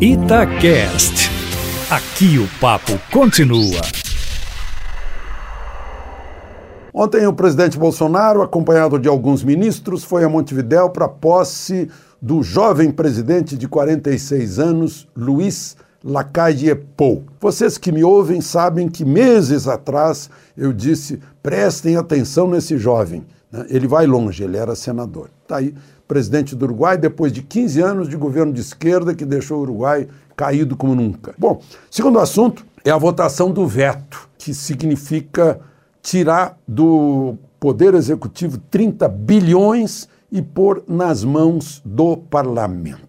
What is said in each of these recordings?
Itacast. Aqui o papo continua. Ontem o presidente Bolsonaro, acompanhado de alguns ministros, foi a Montevidéu para posse do jovem presidente de 46 anos, Luiz Lacalle Pou. Vocês que me ouvem sabem que meses atrás eu disse: prestem atenção nesse jovem. Né? Ele vai longe, ele era senador. Está aí, presidente do Uruguai, depois de 15 anos de governo de esquerda que deixou o Uruguai caído como nunca. Bom, segundo assunto é a votação do veto, que significa tirar do Poder Executivo 30 bilhões e pôr nas mãos do parlamento.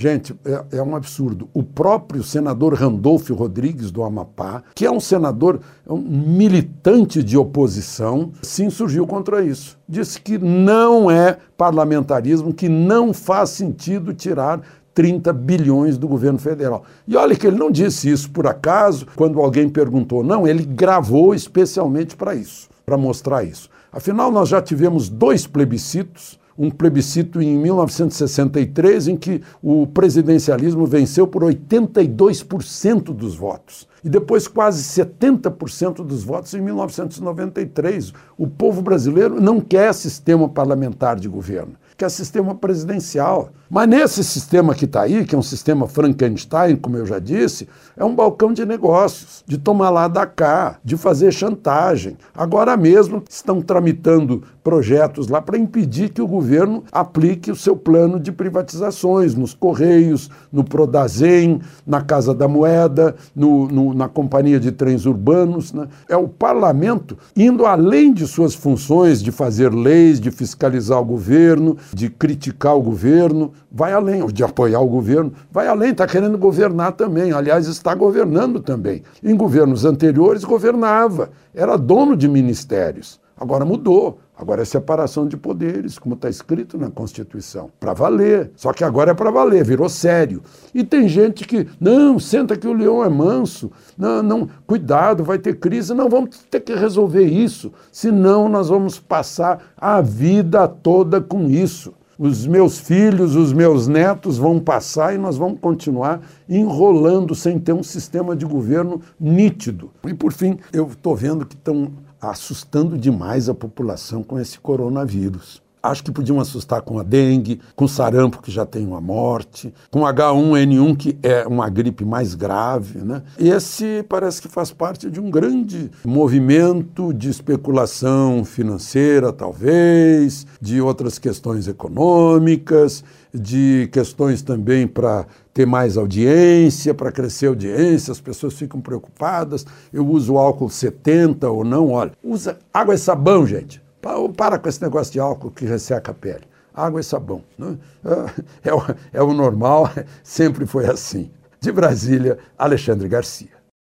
Gente, é, é, um absurdo. O próprio senador Randolfo Rodrigues do Amapá, que é um senador, um militante de oposição, se insurgiu contra isso. Disse que não é parlamentarismo, que não faz sentido tirar 30 bilhões do governo federal. E olha que ele não disse isso por acaso, quando alguém perguntou. Não, ele gravou especialmente para isso, para mostrar isso. Afinal, nós já tivemos dois plebiscitos um plebiscito em 1963 em que o presidencialismo venceu por 82% dos votos. E depois quase 70% dos votos em 1993. O povo brasileiro não quer sistema parlamentar de governo, quer sistema presidencial. Mas nesse sistema que está aí, que é um sistema Frankenstein, como eu já disse, é um balcão de negócios, de tomar lá da cá, de fazer chantagem. Agora mesmo estão tramitando projetos lá para impedir que o governo aplique o seu plano de privatizações nos Correios, no Prodazem, na Casa da Moeda, no, no, na Companhia de Trens Urbanos. Né? É o parlamento indo além de suas funções de fazer leis, de fiscalizar o governo, de criticar o governo, vai além, de apoiar o governo, vai além, está querendo governar também. Aliás, está governando também. Em governos anteriores, governava, era dono de ministérios. Agora mudou. Agora é separação de poderes, como está escrito na Constituição. Para valer. Só que agora é para valer, virou sério. E tem gente que, não, senta que o leão é manso. Não, não, cuidado, vai ter crise. Não, vamos ter que resolver isso. Senão nós vamos passar a vida toda com isso os meus filhos, os meus netos vão passar e nós vamos continuar enrolando sem ter um sistema de governo nítido. E por fim, eu estou vendo que estão assustando demais a população com esse coronavírus. Acho que podiam assustar com a dengue, com sarampo, que já tem uma morte, com H1N1, que é uma gripe mais grave. Né? Esse parece que faz parte de um grande movimento de especulação financeira, talvez, de outras questões econômicas, de questões também para ter mais audiência, para crescer audiência, as pessoas ficam preocupadas. Eu uso álcool 70 ou não, olha. Usa água e sabão, gente. Para com esse negócio de álcool que resseca a pele. Água e sabão. Né? É, o, é o normal, sempre foi assim. De Brasília, Alexandre Garcia.